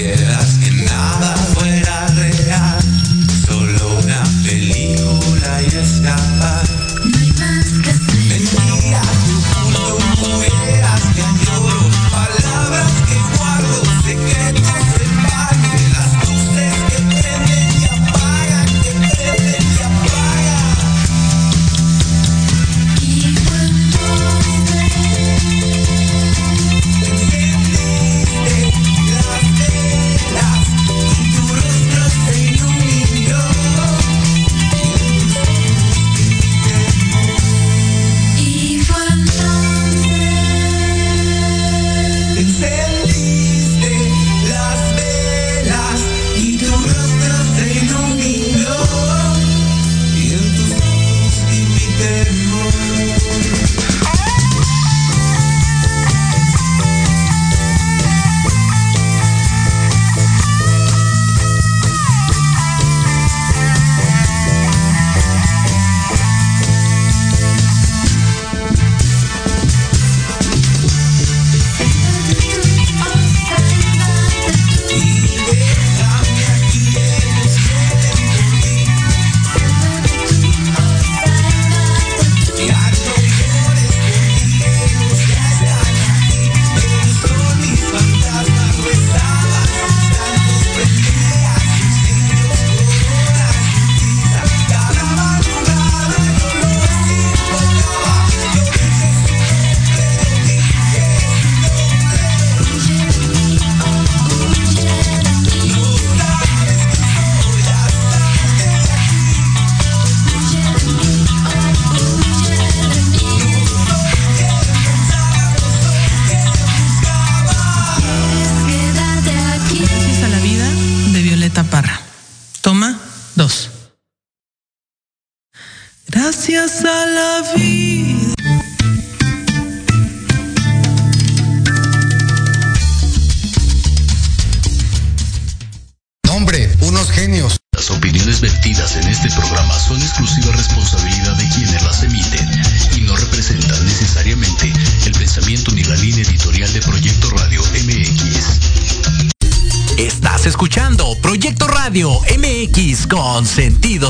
Quieras que nada fuera real, solo una película y escapar.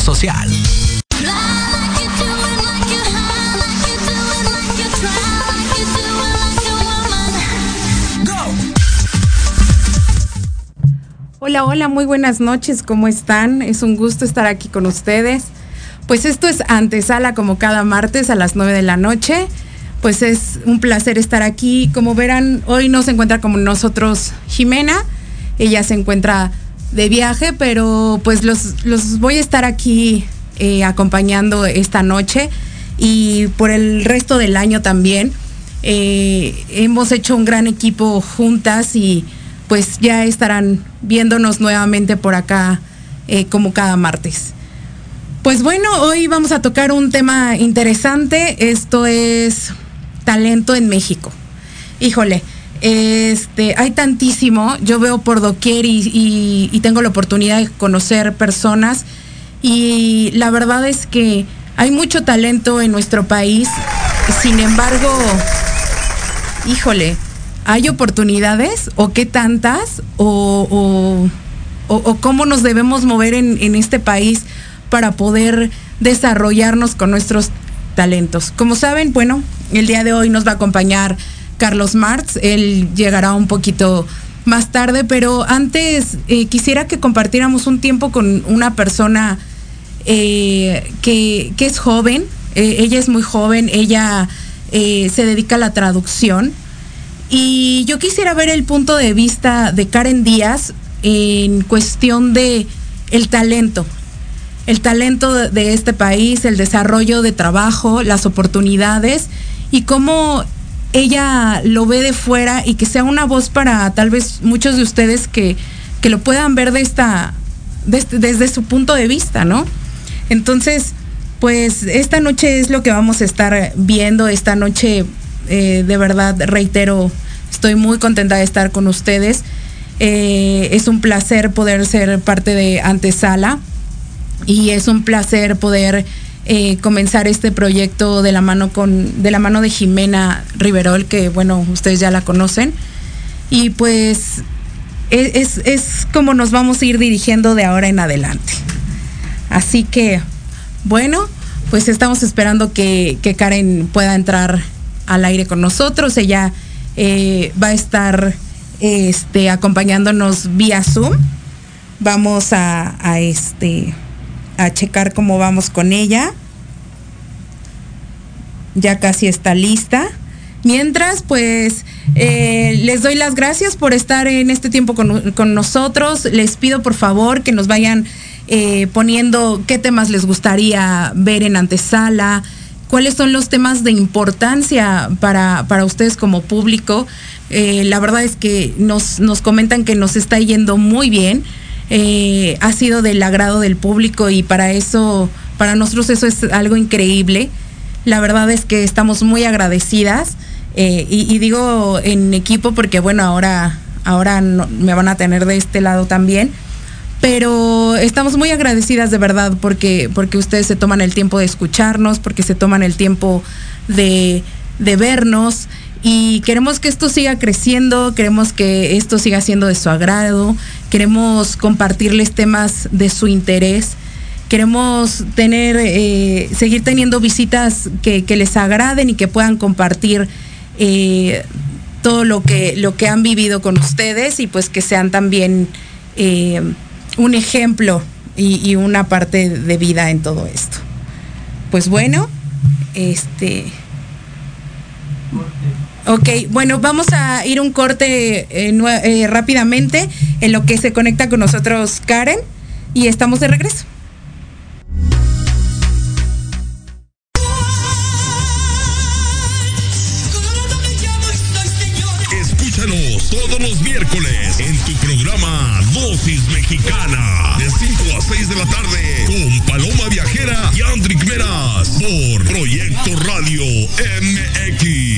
Social. Hola, hola, muy buenas noches, ¿cómo están? Es un gusto estar aquí con ustedes. Pues esto es antesala como cada martes a las 9 de la noche. Pues es un placer estar aquí. Como verán, hoy no se encuentra como nosotros Jimena. Ella se encuentra de viaje, pero pues los, los voy a estar aquí eh, acompañando esta noche y por el resto del año también. Eh, hemos hecho un gran equipo juntas y pues ya estarán viéndonos nuevamente por acá eh, como cada martes. Pues bueno, hoy vamos a tocar un tema interesante. Esto es talento en México. Híjole, este, hay tantísimo, yo veo por doquier y, tengo la oportunidad de conocer personas y la verdad es que hay mucho talento en nuestro país, sin embargo, híjole, ¿hay oportunidades o qué tantas o, cómo nos debemos mover en, en este país para poder desarrollarnos con nuestros talentos? Como saben, bueno, el día de hoy nos va a acompañar Carlos Marx. Él llegará un poquito más tarde, pero antes eh, quisiera que compartiéramos un tiempo con una persona eh, que, es joven. Eh, ella es muy joven, ella se dedica a la traducción. Y yo quisiera ver el punto de vista de Karen Díaz en cuestión de el talento, el talento de este país, el desarrollo de trabajo, las oportunidades y cómo ella lo ve de fuera y que sea una voz para tal vez muchos de ustedes que, lo puedan ver de esta, este, desde su punto de vista, ¿no? Entonces, pues esta noche es lo que vamos a estar viendo, esta noche eh, de verdad, reitero, estoy muy contenta de estar con ustedes. Eh, es un placer poder ser parte de Antesala y es un placer poder eh, comenzar este proyecto de la mano con de la mano de Jimena Riverol que bueno ustedes ya la conocen y pues es, es como nos vamos a ir dirigiendo de ahora en adelante. Así que, bueno, pues estamos esperando que, Karen pueda entrar al aire con nosotros. Ella eh, va a estar este, acompañándonos vía Zoom. Vamos a, este, a checar cómo vamos con ella. Ya casi está lista. Mientras, pues, eh, les doy las gracias por estar en este tiempo con, con nosotros. Les pido por favor que nos vayan eh, poniendo qué temas les gustaría ver en antesala, cuáles son los temas de importancia para, para ustedes como público. Eh, la verdad es que nos, nos comentan que nos está yendo muy bien. Eh, ha sido del agrado del público y para eso, para nosotros eso es algo increíble. La verdad es que estamos muy agradecidas eh, y, digo en equipo porque bueno, ahora, ahora no, me van a tener de este lado también pero estamos muy agradecidas de verdad porque, porque ustedes se toman el tiempo de escucharnos, porque se toman el tiempo de vernos y queremos que esto siga creciendo, queremos que esto siga siendo de su agrado, queremos compartirles temas de su interés, queremos tener, eh, seguir teniendo visitas que, les agraden y que puedan compartir eh, todo lo que, lo que han vivido con ustedes y pues que sean también eh, un ejemplo y, una parte de vida en todo esto. Pues bueno, este. Ok, bueno, vamos a ir un corte eh, eh, rápidamente en lo que se conecta con nosotros Karen y estamos de regreso. Escúchanos todos los miércoles en tu programa Dosis Mexicana de 5 a 6 de la tarde con Paloma Viajera y Andrick Meras por Proyecto Radio MX.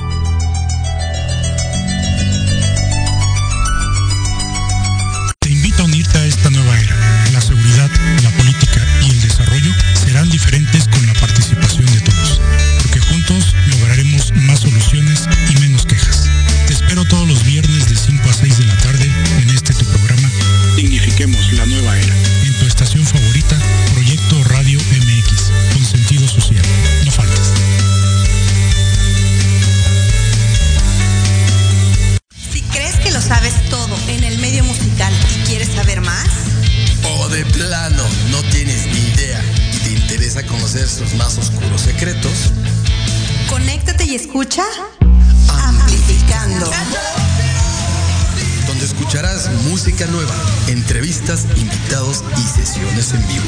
Entrevistas, invitados y sesiones en vivo.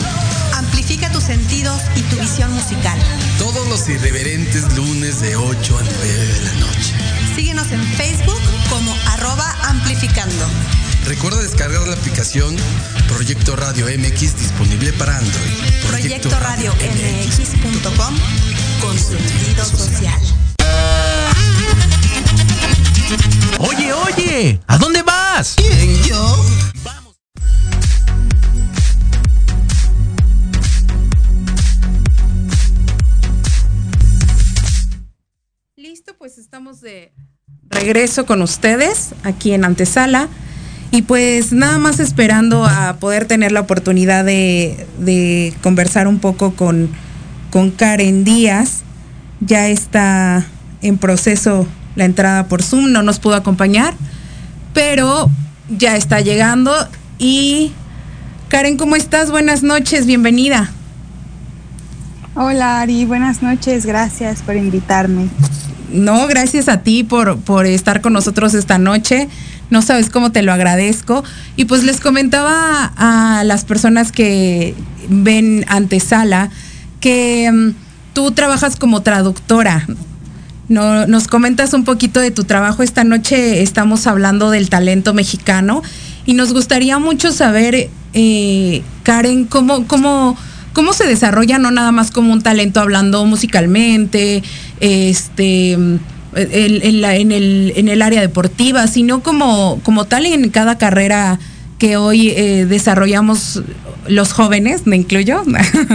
Amplifica tus sentidos y tu visión musical. Todos los irreverentes lunes de 8 a 9 de la noche. Síguenos en Facebook como arroba amplificando. Recuerda descargar la aplicación Proyecto Radio MX disponible para Android. Proyecto, Proyecto Radio MX.com con sentido social. Oye, oye, ¿a dónde vas? ¿Quién, yo? Regreso con ustedes aquí en Antesala. Y pues nada más esperando a poder tener la oportunidad de, conversar un poco con, con Karen Díaz. Ya está en proceso la entrada por Zoom, no nos pudo acompañar, pero ya está llegando. Y Karen, ¿cómo estás? Buenas noches, bienvenida. Hola Ari, buenas noches, gracias por invitarme. No, gracias a ti por, por estar con nosotros esta noche. No sabes cómo te lo agradezco. Y pues les comentaba a las personas que ven antesala que um, tú trabajas como traductora no, nos comentas un poquito de tu trabajo. Esta noche estamos hablando del talento mexicano y nos gustaría mucho saber, eh, Karen, cómo, cómo, cómo se desarrolla, no nada más como un talento hablando musicalmente, este en, el, área deportiva, sino como, tal en cada carrera que hoy eh, desarrollamos los jóvenes, me incluyo.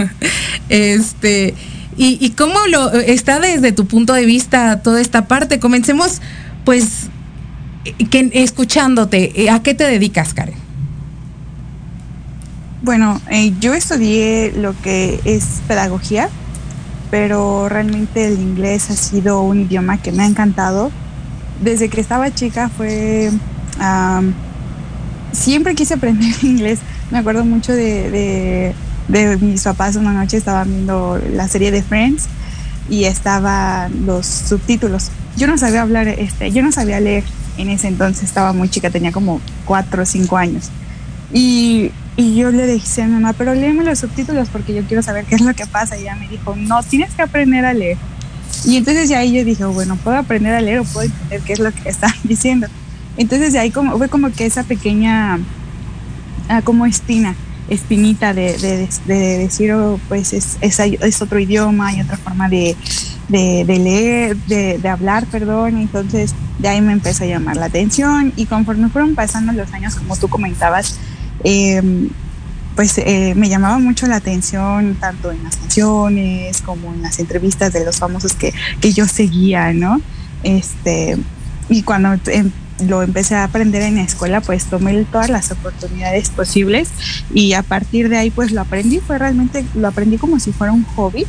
este, y, cómo lo está desde tu punto de vista toda esta parte. Comencemos, pues, escuchándote. ¿A qué te dedicas, Karen? Bueno, eh, yo estudié lo que es pedagogía pero realmente el inglés ha sido un idioma que me ha encantado. Desde que estaba chica fue... siempre quise aprender inglés. Me acuerdo mucho de, de, mis papás una noche estaban viendo la serie de Friends y estaban los subtítulos. Yo no sabía hablar, este, yo no sabía leer en ese entonces, estaba muy chica, tenía como cuatro o cinco años. Y y yo le dije a mi mamá, pero léeme los subtítulos porque yo quiero saber qué es lo que pasa. Y ella me dijo, no, tienes que aprender a leer. Y entonces ya ahí yo dije, bueno, puedo aprender a leer o puedo entender qué es lo que están diciendo. Entonces de ahí como, fue como que esa pequeña, ah, como espina, espinita de, de, decir, oh, pues es, es, otro idioma, hay otra forma de, leer, de, hablar, perdón. Entonces de ahí me empezó a llamar la atención y conforme fueron pasando los años, como tú comentabas, Em, pues eh, me llamaba mucho la atención tanto en las canciones como en las entrevistas de los famosos que, que yo seguía, ¿no? Este, y cuando em, lo empecé a aprender en la escuela, pues tomé todas las oportunidades posibles y a partir de ahí pues lo aprendí, fue realmente, lo aprendí como si fuera un hobby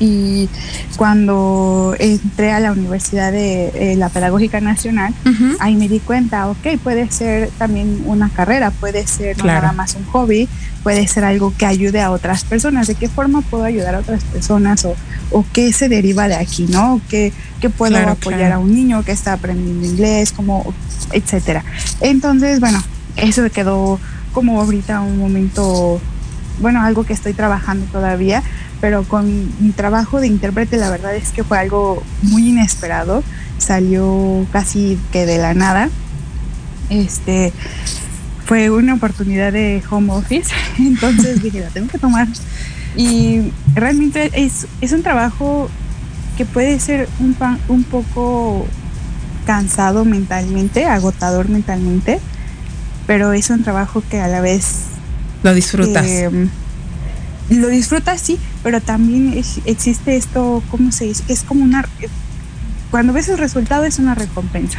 y cuando entré a la Universidad de eh, la Pedagógica Nacional, ahí me di cuenta, ok, puede ser también una carrera, puede ser no nada más un hobby, puede ser algo que ayude a otras personas. ¿De qué forma puedo ayudar a otras personas o, o qué se deriva de aquí, no? ¿Qué, qué puedo apoyar a un niño que está aprendiendo inglés, como, etcétera? Entonces, bueno, eso quedó como ahorita un momento, bueno, algo que estoy trabajando todavía pero con mi trabajo de intérprete la verdad es que fue algo muy inesperado, salió casi que de la nada. Este fue una oportunidad de home office, entonces dije, la tengo que tomar. Y realmente es, es un trabajo que puede ser un, un poco cansado mentalmente, agotador mentalmente, pero es un trabajo que a la vez... Lo disfrutas. Eh, lo disfrutas, sí, pero también existe esto, ¿cómo se dice? Es como una... Cuando ves el resultado es una recompensa.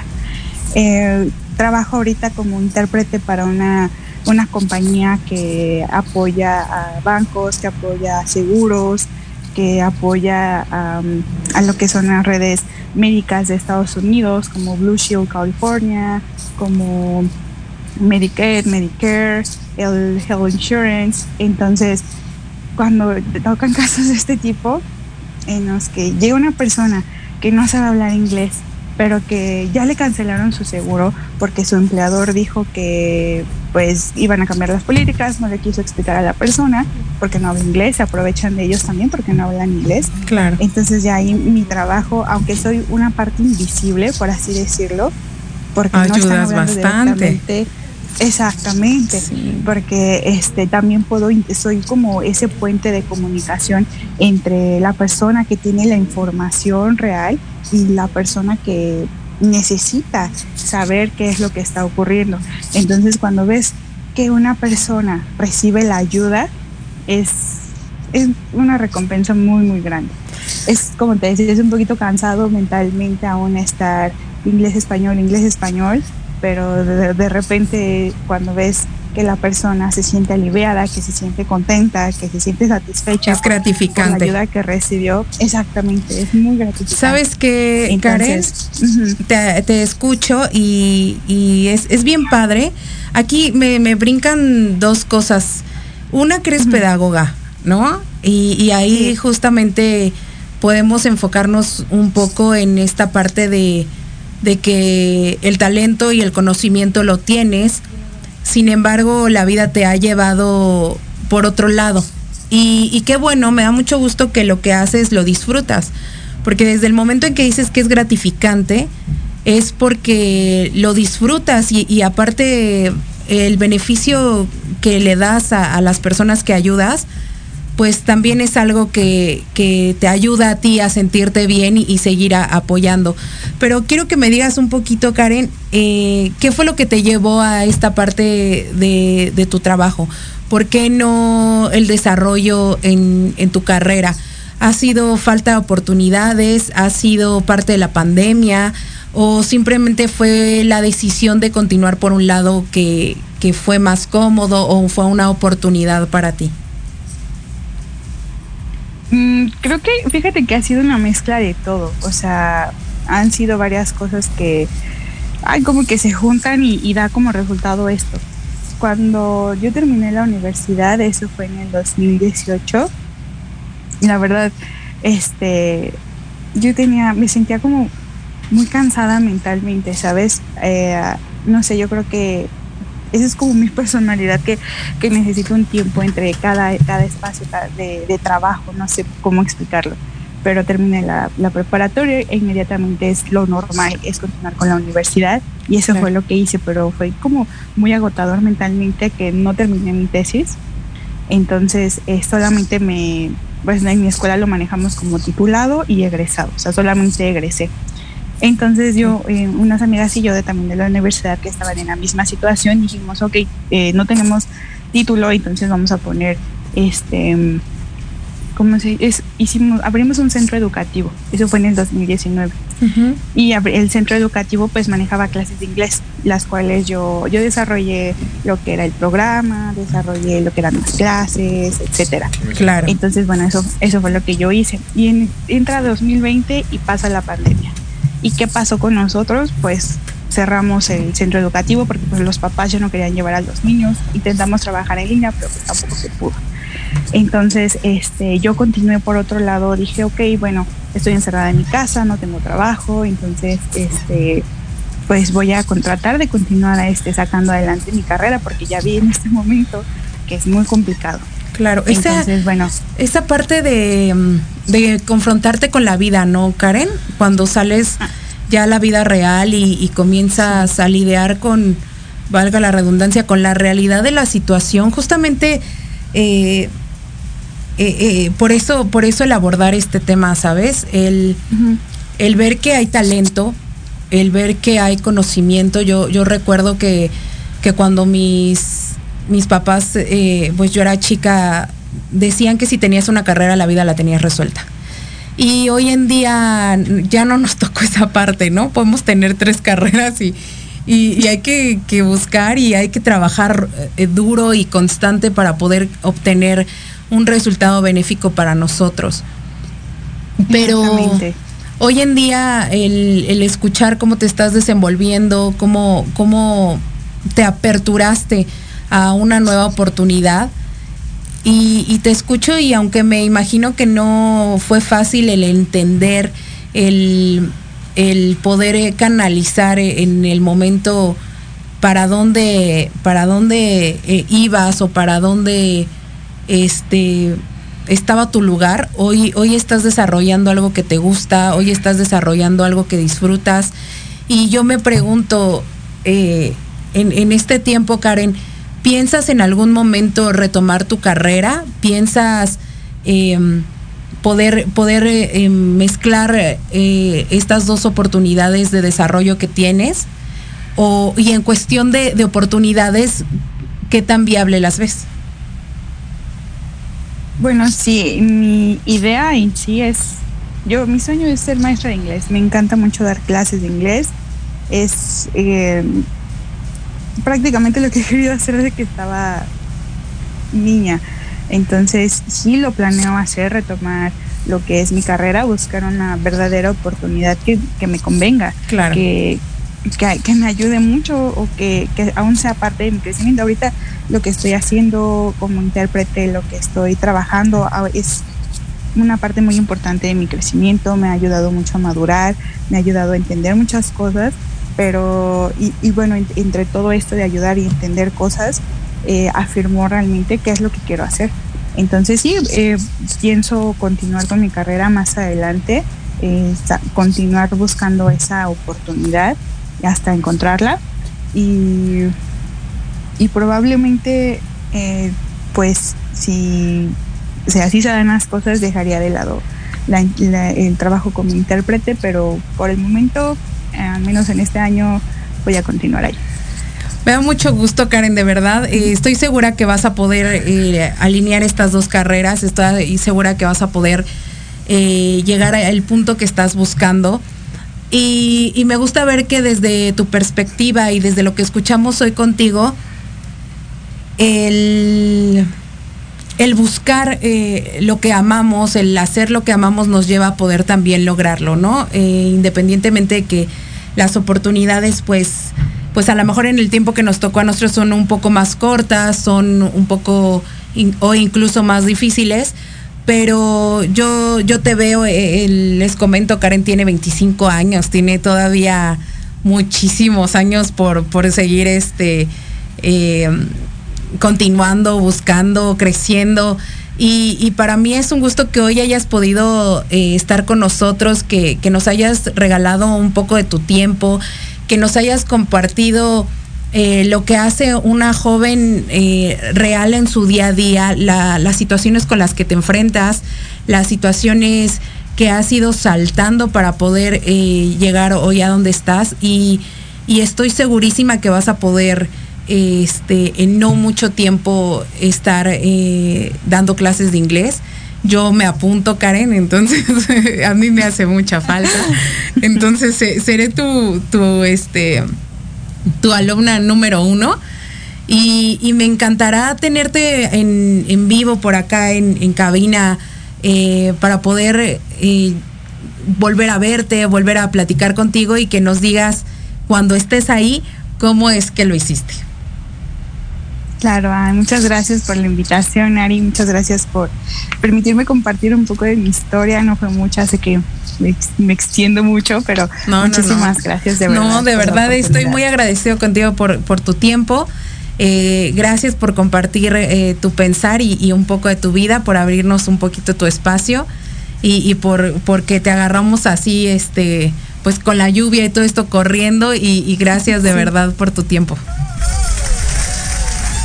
Eh, trabajo ahorita como intérprete para una, una compañía que apoya a bancos, que apoya a seguros, que apoya a, lo que son las redes médicas de Estados Unidos, como Blue Shield California, como Medicaid, Medicare, el Health Insurance. Entonces, cuando tocan casos de este tipo, en los que llega una persona que no sabe hablar inglés, pero que ya le cancelaron su seguro porque su empleador dijo que pues iban a cambiar las políticas, no le quiso explicar a la persona porque no habla inglés, se aprovechan de ellos también porque no hablan inglés. Claro. Entonces ya ahí mi trabajo, aunque soy una parte invisible, por así decirlo, porque ayudas no están bastante Exactamente, porque este también puedo soy como ese puente de comunicación entre la persona que tiene la información real y la persona que necesita saber qué es lo que está ocurriendo. Entonces, cuando ves que una persona recibe la ayuda, es, es una recompensa muy, muy grande. Es como te decía, es un poquito cansado mentalmente aún estar inglés-español, inglés-español, pero de, repente cuando ves que la persona se siente aliviada, que se siente contenta, que se siente satisfecha. Es gratificante. La ayuda que recibió, exactamente, es muy gratificante. Sabes que, Karen, te, escucho y, es, bien padre. Aquí me, brincan dos cosas. Una que eres pedagoga, ¿no? Y, ahí justamente podemos enfocarnos un poco en esta parte de de que el talento y el conocimiento lo tienes, sin embargo la vida te ha llevado por otro lado. Y, qué bueno, me da mucho gusto que lo que haces lo disfrutas, porque desde el momento en que dices que es gratificante, es porque lo disfrutas y, aparte el beneficio que le das a, las personas que ayudas, pues también es algo que, te ayuda a ti a sentirte bien y, seguir apoyando. Pero quiero que me digas un poquito, Karen, eh, ¿qué fue lo que te llevó a esta parte de, tu trabajo? ¿Por qué no el desarrollo en tu carrera? ¿Ha sido falta de oportunidades? ¿Ha sido parte de la pandemia? o simplemente fue la decisión de continuar por un lado que, fue más cómodo o fue una oportunidad para ti? Mm, creo que, fíjate que ha sido una mezcla de todo, o sea, han sido varias cosas que hay como que se juntan y, y da como resultado esto. Cuando yo terminé la universidad, eso fue en el 2018, la verdad, este, yo tenía, me sentía como muy cansada mentalmente, ¿sabes? Eh, no sé, yo creo que esa es como mi personalidad, que, que necesito un tiempo entre cada, cada espacio de, trabajo, no sé cómo explicarlo. Pero terminé la, preparatoria e inmediatamente es lo normal, es continuar con la universidad y eso fue lo que hice, pero fue como muy agotador mentalmente que no terminé mi tesis. Entonces, eh, solamente me, pues en mi escuela lo manejamos como titulado y egresado, o sea, solamente egresé. Entonces yo, eh, unas amigas y yo de también de la universidad que estaban en la misma situación, dijimos, ok, eh, no tenemos título, entonces vamos a poner este, ¿cómo se es, hicimos, abrimos un centro educativo, eso fue en el 2019. Y el centro educativo pues manejaba clases de inglés, las cuales yo, yo desarrollé lo que era el programa, desarrollé lo que eran las clases, etcétera. Claro. Entonces, bueno, eso, eso fue lo que yo hice. Y en, entra 2020 y pasa la pandemia. ¿Y qué pasó con nosotros? Pues cerramos el centro educativo porque pues, los papás ya no querían llevar a los niños. Intentamos trabajar en línea, pero pues, tampoco se pudo. Entonces, este, yo continué por otro lado, dije, ok, bueno, estoy encerrada en mi casa, no tengo trabajo, entonces, este, pues voy a tratar de continuar este, sacando adelante mi carrera porque ya vi en este momento que es muy complicado. Claro, esa, bueno. esa parte de, mm, de, confrontarte con la vida, ¿no, Karen? Cuando sales ah. ya a la vida real y, comienzas a lidiar con, valga la redundancia, con la realidad de la situación, justamente eh, eh, eh, por eso, por eso el abordar este tema, ¿sabes? El, el ver que hay talento, el ver que hay conocimiento. Yo, yo recuerdo que, que cuando mis mis papás, eh, pues yo era chica, decían que si tenías una carrera la vida la tenías resuelta. Y hoy en día ya no nos tocó esa parte, ¿no? Podemos tener tres carreras y, y, hay que, buscar y hay que trabajar eh, duro y constante para poder obtener un resultado benéfico para nosotros. Pero hoy en día el, el, escuchar cómo te estás desenvolviendo, cómo, cómo te aperturaste a una nueva oportunidad. Y, te escucho y aunque me imagino que no fue fácil el entender, el, poder canalizar en el momento para dónde, para dónde eh, ibas o para dónde este, estaba tu lugar, hoy, hoy estás desarrollando algo que te gusta, hoy estás desarrollando algo que disfrutas. Y yo me pregunto, eh, en, en este tiempo, Karen, ¿Piensas en algún momento retomar tu carrera? ¿Piensas em, poder, poder em, mezclar eh, estas dos oportunidades de desarrollo que tienes? O, y en cuestión de, de oportunidades, ¿qué tan viable las ves? Bueno, sí, mi idea en sí es, yo, mi sueño es ser maestra de inglés. Me encanta mucho dar clases de inglés. Es eh, prácticamente lo que he querido hacer desde que estaba niña. Entonces sí lo planeo hacer, retomar lo que es mi carrera, buscar una verdadera oportunidad que, me convenga, claro. que, que, me ayude mucho o que, que, aún sea parte de mi crecimiento. Ahorita lo que estoy haciendo como intérprete, lo que estoy trabajando ah, es una parte muy importante de mi crecimiento, me ha ayudado mucho a madurar, me ha ayudado a entender muchas cosas pero y, bueno, entre todo esto de ayudar y entender cosas, eh, afirmó realmente qué es lo que quiero hacer. Entonces sí, eh, pienso continuar con mi carrera más adelante, eh, continuar buscando esa oportunidad hasta encontrarla y, y probablemente eh, pues si, si así se dan las cosas dejaría de lado el trabajo como intérprete, pero por el momento, al menos en este año, voy a continuar ahí. Me da mucho gusto, Karen, de verdad. Eh, estoy segura que vas a poder eh, alinear estas dos carreras. Estoy segura que vas a poder eh, llegar al punto que estás buscando. Y, y, me gusta ver que desde tu perspectiva y desde lo que escuchamos hoy contigo, el el buscar eh, lo que amamos, el hacer lo que amamos nos lleva a poder también lograrlo, ¿no? Eh, independientemente de que las oportunidades, pues, pues a lo mejor en el tiempo que nos tocó a nosotros son un poco más cortas, son un poco o incluso más difíciles, pero yo, yo te veo, eh, les comento, Karen tiene 25 años, tiene todavía muchísimos años por, por seguir este continuando, buscando, creciendo. Y, para mí es un gusto que hoy hayas podido eh, estar con nosotros, que, nos hayas regalado un poco de tu tiempo, que nos hayas compartido eh, lo que hace una joven eh, real en su día a día, las situaciones con las que te enfrentas, las situaciones que has ido saltando para poder llegar hoy a donde estás y estoy segurísima que vas a poder este, en no mucho tiempo estar eh, dando clases de inglés. Yo me apunto, Karen, entonces a mí me hace mucha falta. Entonces seré tu, tu, este, tu alumna número uno. Y, me encantará tenerte en, vivo por acá en, cabina eh, para poder eh, volver a verte, volver a platicar contigo y que nos digas cuando estés ahí cómo es que lo hiciste. Claro, muchas gracias por la invitación, Ari. Muchas gracias por permitirme compartir un poco de mi historia. No fue mucha, sé que me, extiendo mucho, pero muchísimas gracias de verdad. No, de verdad estoy muy agradecido contigo por, por tu tiempo. Eh, gracias por compartir eh, tu pensar y, un poco de tu vida, por abrirnos un poquito tu espacio y, por porque te agarramos así, este, pues con la lluvia y todo esto corriendo y, gracias de verdad por tu tiempo.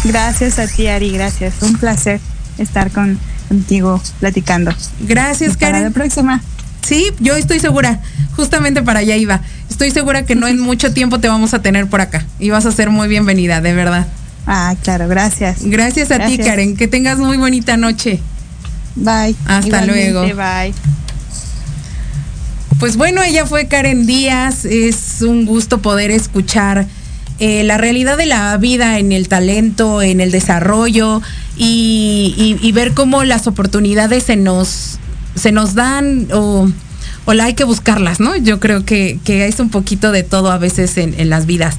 Gracias a ti, Ari, gracias. Un placer estar con, contigo platicando. Gracias, Karen. Hasta la próxima. Sí, yo estoy segura. Justamente para allá iba. Estoy segura que no en mucho tiempo te vamos a tener por acá. Y vas a ser muy bienvenida, de verdad. Ah, claro, gracias. Gracias a ti, Karen. Que tengas muy bonita noche. Bye. Hasta luego. Bye. Pues bueno, ella fue Karen Díaz. Es un gusto poder escuchar eh, la realidad de la vida en el talento, en el desarrollo y, ver cómo las oportunidades se nos, se nos dan o, la hay que buscarlas, ¿no? Yo creo que, que es un poquito de todo a veces en, las vidas.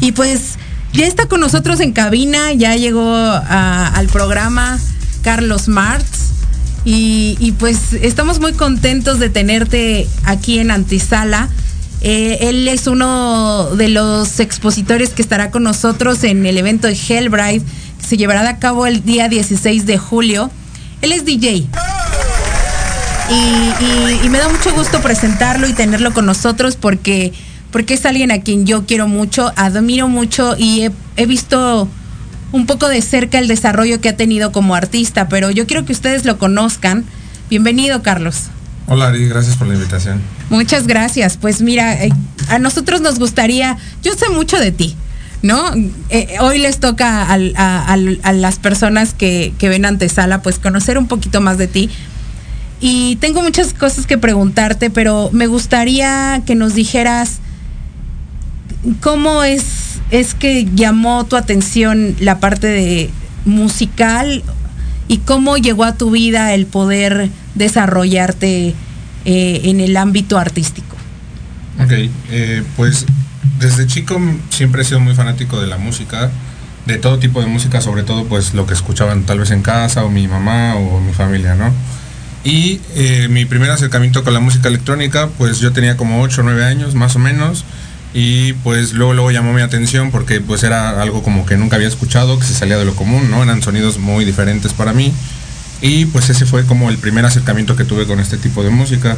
Y pues ya está con nosotros en cabina, ya llegó al programa Carlos Martz. Y, y, pues estamos muy contentos de tenerte aquí en Antisala. Eh, él es uno de los expositores que estará con nosotros en el evento de Hellbride, que se llevará a cabo el día 16 de julio. Él es DJ. Y, me da mucho gusto presentarlo y tenerlo con nosotros porque, porque es alguien a quien yo quiero mucho, admiro mucho y he visto un poco de cerca el desarrollo que ha tenido como artista, pero yo quiero que ustedes lo conozcan. Bienvenido, Carlos. Hola Ari, gracias por la invitación. Muchas gracias. Pues mira, eh, a nosotros nos gustaría, yo sé mucho de ti, ¿no? Eh, hoy les toca a, las personas que, que ven antesala, pues conocer un poquito más de ti. Y tengo muchas cosas que preguntarte, pero me gustaría que nos dijeras cómo es, es que llamó tu atención la parte de musical y cómo llegó a tu vida el poder desarrollarte eh, en el ámbito artístico. Ok, eh, pues desde chico siempre he sido muy fanático de la música, de todo tipo de música, sobre todo pues lo que escuchaban tal vez en casa o mi mamá o mi familia, ¿no? Y eh, mi primer acercamiento con la música electrónica, pues yo tenía como 8 o 9 años más o menos, y pues luego, luego llamó mi atención porque pues era algo como que nunca había escuchado, que se salía de lo común, ¿no? Eran sonidos muy diferentes para mí y pues ese fue como el primer acercamiento que tuve con este tipo de música.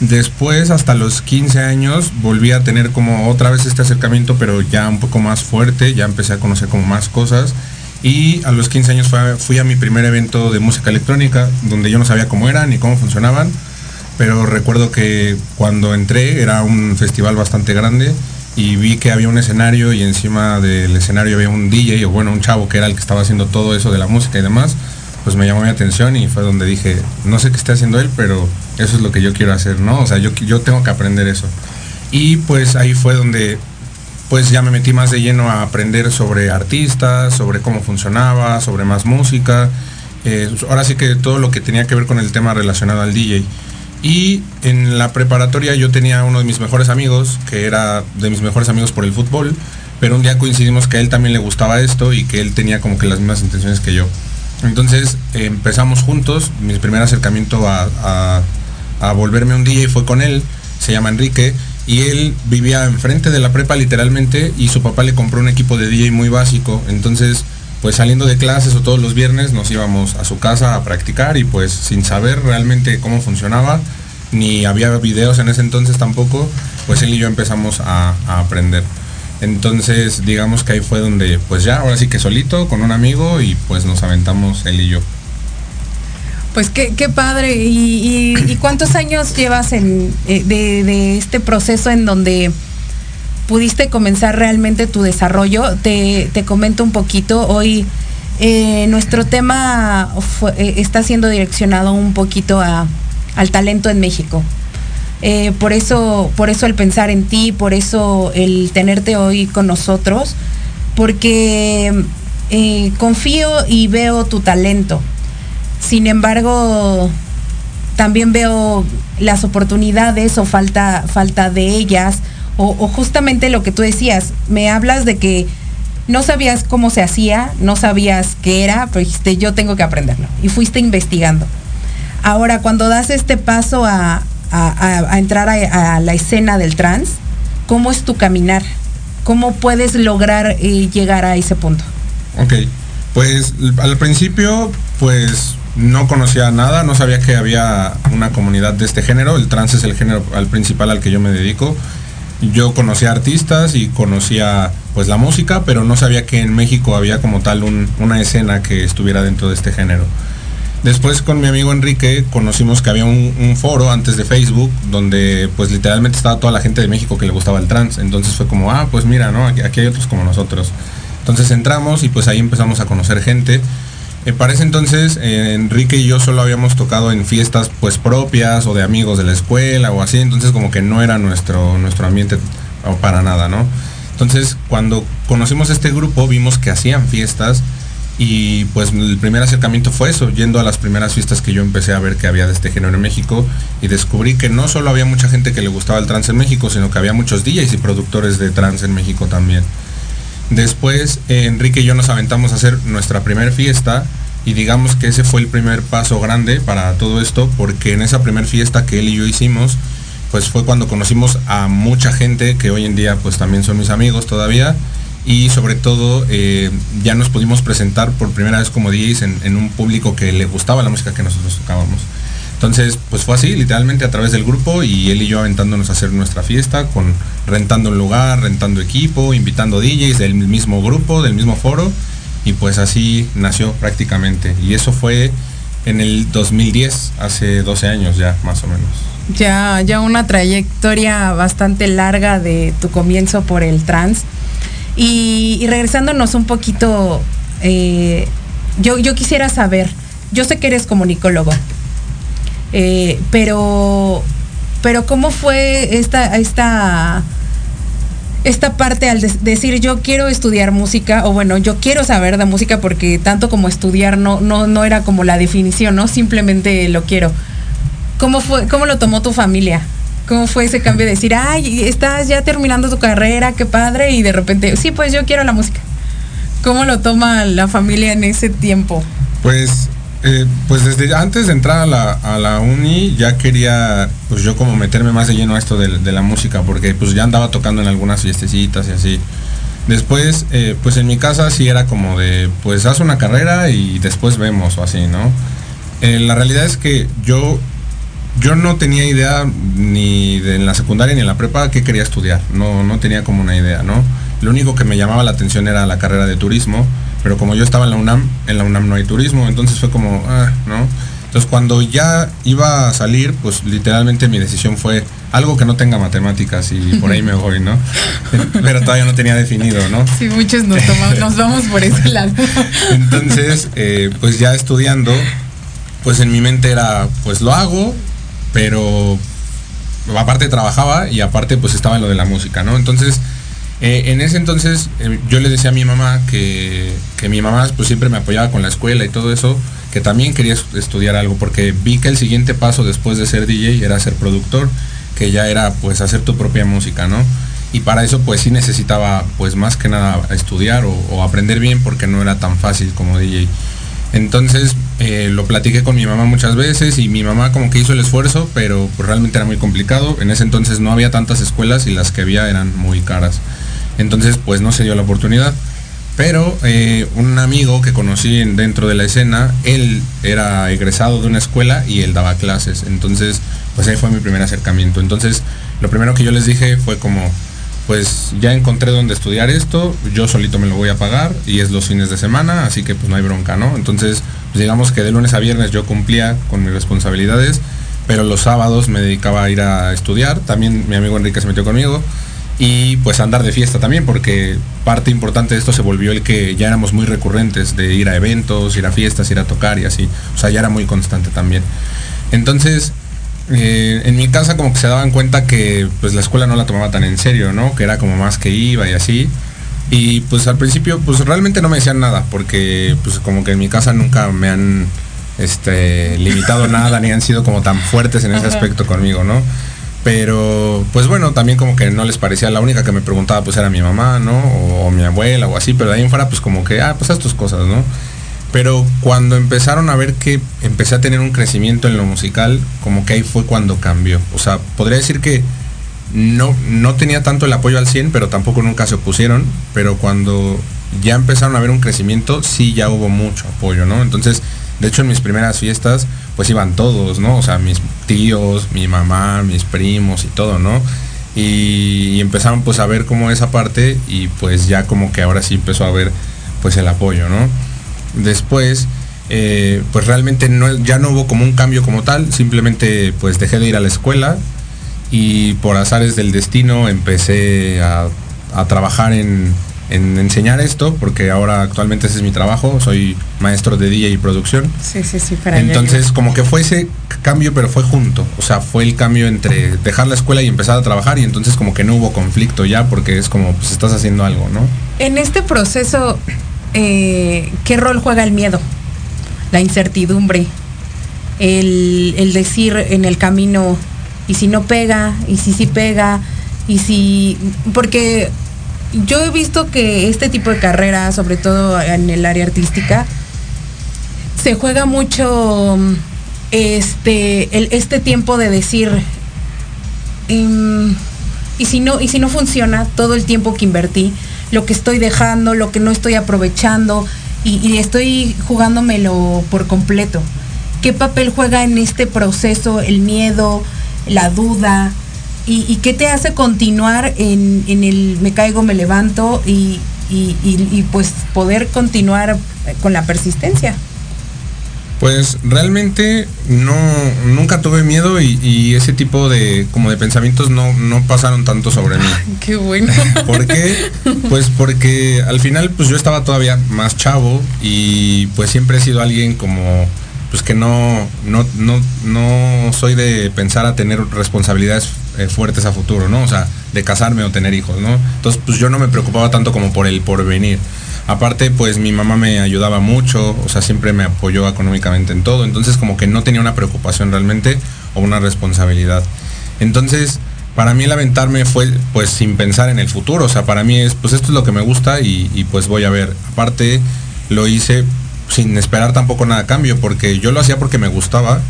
Después, hasta los 15 años, volví a tener como otra vez este acercamiento, pero ya un poco más fuerte, ya empecé a conocer como más cosas. Y a los 15 años fui a mi primer evento de música electrónica, donde yo no sabía cómo eran ni cómo funcionaban, pero recuerdo que cuando entré era un festival bastante grande y vi que había un escenario y encima del escenario había un DJ o bueno, un chavo que era el que estaba haciendo todo eso de la música y demás pues me llamó mi atención y fue donde dije, no sé qué esté haciendo él, pero eso es lo que yo quiero hacer, ¿no? O sea, yo, yo tengo que aprender eso. Y pues ahí fue donde pues ya me metí más de lleno a aprender sobre artistas, sobre cómo funcionaba, sobre más música. Eh, ahora sí que todo lo que tenía que ver con el tema relacionado al DJ. Y en la preparatoria yo tenía uno de mis mejores amigos, que era de mis mejores amigos por el fútbol, pero un día coincidimos que a él también le gustaba esto y que él tenía como que las mismas intenciones que yo. Entonces empezamos juntos, mi primer acercamiento a, volverme un DJ fue con él, se llama Enrique, y él vivía enfrente de la prepa literalmente y su papá le compró un equipo de DJ muy básico, entonces pues saliendo de clases o todos los viernes nos íbamos a su casa a practicar y pues sin saber realmente cómo funcionaba, ni había videos en ese entonces tampoco, pues él y yo empezamos a aprender. Entonces, digamos que ahí fue donde, pues ya, ahora sí que solito, con un amigo y pues nos aventamos él y yo. Pues qué, qué padre. ¿Y, cuántos años llevas en, eh, de, este proceso en donde pudiste comenzar realmente tu desarrollo? Te, comento un poquito. Hoy eh, nuestro tema eh, está siendo direccionado un poquito al talento en México. Eh, por eso, por eso el pensar en ti, por eso el tenerte hoy con nosotros, porque confío y veo tu talento. Sin embargo, también veo las oportunidades o falta, falta de ellas, o, justamente lo que tú decías, me hablas de que no sabías cómo se hacía, no sabías qué era, pero dijiste, yo tengo que aprenderlo. Y fuiste investigando. Ahora, cuando das este paso a, a, entrar a, la escena del trans, ¿cómo es tu caminar? ¿Cómo puedes lograr eh, llegar a ese punto? Ok, pues al principio pues no conocía nada, no sabía que había una comunidad de este género, el trans es el género al principal al que yo me dedico. Yo conocía artistas y conocía pues la música, pero no sabía que en México había como tal una escena que estuviera dentro de este género. Después con mi amigo Enrique conocimos que había un, foro antes de Facebook donde pues literalmente estaba toda la gente de México que le gustaba el trans. Entonces fue como, ah, pues mira, ¿no? Aquí, hay otros como nosotros. Entonces entramos y pues ahí empezamos a conocer gente. Eh, para ese entonces eh, Enrique y yo solo habíamos tocado en fiestas pues propias o de amigos de la escuela o así. Entonces como que no era nuestro, nuestro ambiente para nada, ¿no? Entonces cuando conocimos este grupo vimos que hacían fiestas y pues el primer acercamiento fue eso, yendo a las primeras fiestas que yo empecé a ver que había de este género en México y descubrí que no solo había mucha gente que le gustaba el trance en México, sino que había muchos DJs y productores de trance en México también. Después Enrique y yo nos aventamos a hacer nuestra primera fiesta y digamos que ese fue el primer paso grande para todo esto porque en esa primera fiesta que él y yo hicimos pues fue cuando conocimos a mucha gente que hoy en día pues también son mis amigos todavía y sobre todo eh, ya nos pudimos presentar por primera vez como DJs en, un público que le gustaba la música que nosotros tocábamos. Entonces, pues fue así, literalmente a través del grupo y él y yo aventándonos a hacer nuestra fiesta, con rentando un lugar, rentando equipo, invitando DJs del mismo grupo, del mismo foro, y pues así nació prácticamente. Y eso fue en el 2010, hace 12 años ya, más o menos. Ya, ya una trayectoria bastante larga de tu comienzo por el trans y, regresándonos un poquito, eh, yo, yo quisiera saber, yo sé que eres comunicólogo, eh, pero, pero ¿cómo fue esta, esta, esta parte al decir yo quiero estudiar música, o bueno, yo quiero saber de música porque tanto como estudiar no, no, no era como la definición, ¿no? Simplemente lo quiero. ¿Cómo fue, cómo lo tomó tu familia? ¿Cómo fue ese cambio de decir, ay, estás ya terminando tu carrera, qué padre, y de repente, sí, pues yo quiero la música? ¿Cómo lo toma la familia en ese tiempo? Pues, eh, pues desde antes de entrar a la, a la, uni ya quería, pues yo como meterme más de lleno a esto de, la música, porque pues ya andaba tocando en algunas fiestecitas y así. Después, eh, pues en mi casa sí era como de, pues haz una carrera y después vemos o así, ¿no? Eh, la realidad es que yo yo no tenía idea ni de, en la secundaria ni en la prepa qué quería estudiar. No, no tenía como una idea, ¿no? Lo único que me llamaba la atención era la carrera de turismo, pero como yo estaba en la UNAM, en la UNAM no hay turismo, entonces fue como, ah, ¿no? Entonces cuando ya iba a salir, pues literalmente mi decisión fue algo que no tenga matemáticas y por ahí me voy, ¿no? Pero todavía no tenía definido, ¿no? Sí, muchos nos, tomamos, nos vamos por ese lado. Entonces, eh, pues ya estudiando, pues en mi mente era, pues lo hago, pero aparte trabajaba y aparte pues estaba en lo de la música, ¿no? Entonces, eh, en ese entonces eh, yo le decía a mi mamá que, que, mi mamá pues siempre me apoyaba con la escuela y todo eso, que también quería estudiar algo, porque vi que el siguiente paso después de ser DJ era ser productor, que ya era pues hacer tu propia música, ¿no? Y para eso pues sí necesitaba pues más que nada estudiar o, aprender bien porque no era tan fácil como DJ. Entonces eh, lo platiqué con mi mamá muchas veces y mi mamá como que hizo el esfuerzo, pero pues, realmente era muy complicado. En ese entonces no había tantas escuelas y las que había eran muy caras. Entonces pues no se dio la oportunidad. Pero eh, un amigo que conocí dentro de la escena, él era egresado de una escuela y él daba clases. Entonces pues ahí fue mi primer acercamiento. Entonces lo primero que yo les dije fue como, pues ya encontré donde estudiar esto, yo solito me lo voy a pagar y es los fines de semana, así que pues no hay bronca, ¿no? Entonces, pues digamos que de lunes a viernes yo cumplía con mis responsabilidades, pero los sábados me dedicaba a ir a estudiar, también mi amigo Enrique se metió conmigo y pues andar de fiesta también, porque parte importante de esto se volvió el que ya éramos muy recurrentes de ir a eventos, ir a fiestas, ir a tocar y así, o sea, ya era muy constante también. Entonces, eh, en mi casa como que se daban cuenta que pues la escuela no la tomaba tan en serio, ¿no? Que era como más que iba y así. Y pues al principio pues realmente no me decían nada, porque pues como que en mi casa nunca me han este, limitado nada, ni han sido como tan fuertes en ese aspecto conmigo, ¿no? Pero pues bueno, también como que no les parecía, la única que me preguntaba pues era mi mamá, ¿no? O, mi abuela o así, pero de ahí en fuera pues como que, ah, pues haz tus cosas, ¿no? Pero cuando empezaron a ver que empecé a tener un crecimiento en lo musical, como que ahí fue cuando cambió. O sea, podría decir que no, no tenía tanto el apoyo al 100, pero tampoco nunca se opusieron. Pero cuando ya empezaron a ver un crecimiento, sí ya hubo mucho apoyo, ¿no? Entonces, de hecho en mis primeras fiestas, pues iban todos, ¿no? O sea, mis tíos, mi mamá, mis primos y todo, ¿no? Y, empezaron pues a ver como esa parte y pues ya como que ahora sí empezó a ver pues el apoyo, ¿no? después, eh, pues realmente no, ya no hubo como un cambio como tal, simplemente pues dejé de ir a la escuela y por azares del destino empecé a trabajar en, en, enseñar esto, porque ahora actualmente ese es mi trabajo, soy maestro de DJ y producción. Sí, sí, sí, para Entonces como que fue ese cambio, pero fue junto, o sea, fue el cambio entre dejar la escuela y empezar a trabajar y entonces como que no hubo conflicto ya, porque es como, pues estás haciendo algo, ¿no? En este proceso eh, ¿qué rol juega el miedo? La incertidumbre, el, el, decir en el camino, y si no pega, y si sí pega, y si... Porque yo he visto que este tipo de carrera, sobre todo en el área artística, se juega mucho este, este tiempo de decir, um, y, si no, y si no funciona todo el tiempo que invertí, lo que estoy dejando, lo que no estoy aprovechando y, estoy jugándomelo por completo. ¿Qué papel juega en este proceso el miedo, la duda? ¿Y, y qué te hace continuar en, en, el me caigo, me levanto y, y pues poder continuar con la persistencia? Pues realmente no, nunca tuve miedo y, y, ese tipo de como de pensamientos no, no pasaron tanto sobre mí. Qué bueno. ¿Por qué? Pues porque al final pues yo estaba todavía más chavo y pues siempre he sido alguien como pues que no, no, no, no soy de pensar a tener responsabilidades eh, fuertes a futuro, ¿no? O sea, de casarme o tener hijos, ¿no? Entonces pues yo no me preocupaba tanto como por el porvenir. Aparte, pues mi mamá me ayudaba mucho, o sea, siempre me apoyó económicamente en todo, entonces como que no tenía una preocupación realmente o una responsabilidad. Entonces, para mí el aventarme fue pues sin pensar en el futuro, o sea, para mí es, pues esto es lo que me gusta y, y pues voy a ver. Aparte, lo hice sin esperar tampoco nada a cambio, porque yo lo hacía porque me gustaba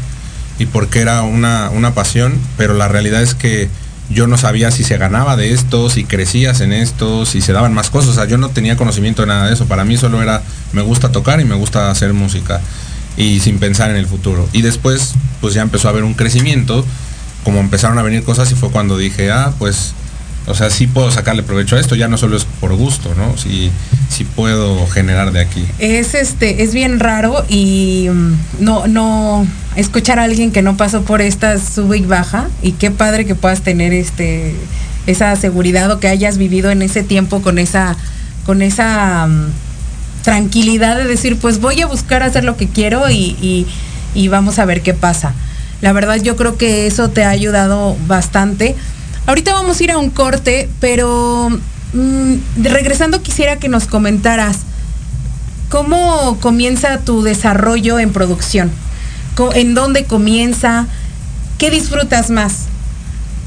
y porque era una, una pasión, pero la realidad es que yo no sabía si se ganaba de esto, si crecías en esto, si se daban más cosas. O sea, yo no tenía conocimiento de nada de eso. Para mí solo era, me gusta tocar y me gusta hacer música. y sin pensar en el futuro. Y después, pues ya empezó a haber un crecimiento, como empezaron a venir cosas y fue cuando dije, ah, pues, o sea, sí puedo sacarle provecho a esto, ya no solo es por gusto, ¿no? Sí, sí puedo generar de aquí. Es este, es bien raro y mm, no, no escuchar a alguien que no pasó por esta sube y baja y qué padre que puedas tener este esa seguridad o que hayas vivido en ese tiempo con esa con esa mm, tranquilidad de decir, pues voy a buscar hacer lo que quiero y, vamos a ver qué pasa. La verdad yo creo que eso te ha ayudado bastante. Ahorita vamos a ir a un corte, pero mm, regresando quisiera que nos comentaras cómo comienza tu desarrollo en producción, en dónde comienza, qué disfrutas más,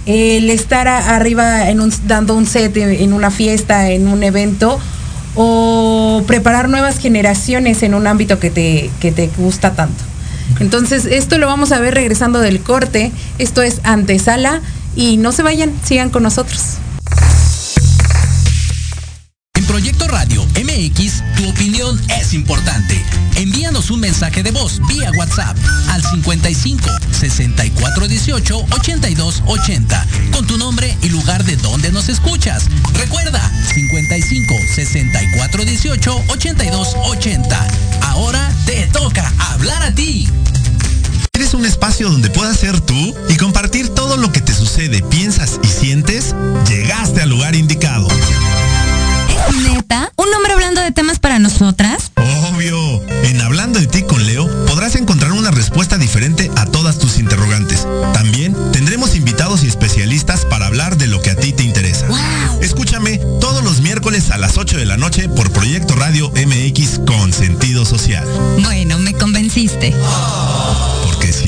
el estar arriba en un, dando un set en una fiesta, en un evento, o preparar nuevas generaciones en un ámbito que te, que te gusta tanto. Entonces, esto lo vamos a ver regresando del corte. Esto es antesala y no se vayan, sigan con nosotros. En Proyecto Radio MX, tu opinión es importante. Envíanos un mensaje de voz vía WhatsApp al 55 64 18 82 80 con tu nombre y lugar de donde nos escuchas. Recuerda 55 64 18 82 80. Ahora te toca hablar a ti. ¿Eres un espacio donde puedas ser tú y compartir todo lo que te sucede, piensas y sientes? Llegaste al lugar indicado. ¿Es neta? ¿Un hombre hablando de temas para nosotras? Obvio. En Hablando de ti con Leo podrás encontrar una respuesta diferente a todas tus interrogantes. También tendremos invitados y especialistas para hablar de lo que a ti te interesa. Escúchame todos los miércoles a las 8 de la noche por Proyecto Radio MX con sentido social. Bueno, me convenciste. Porque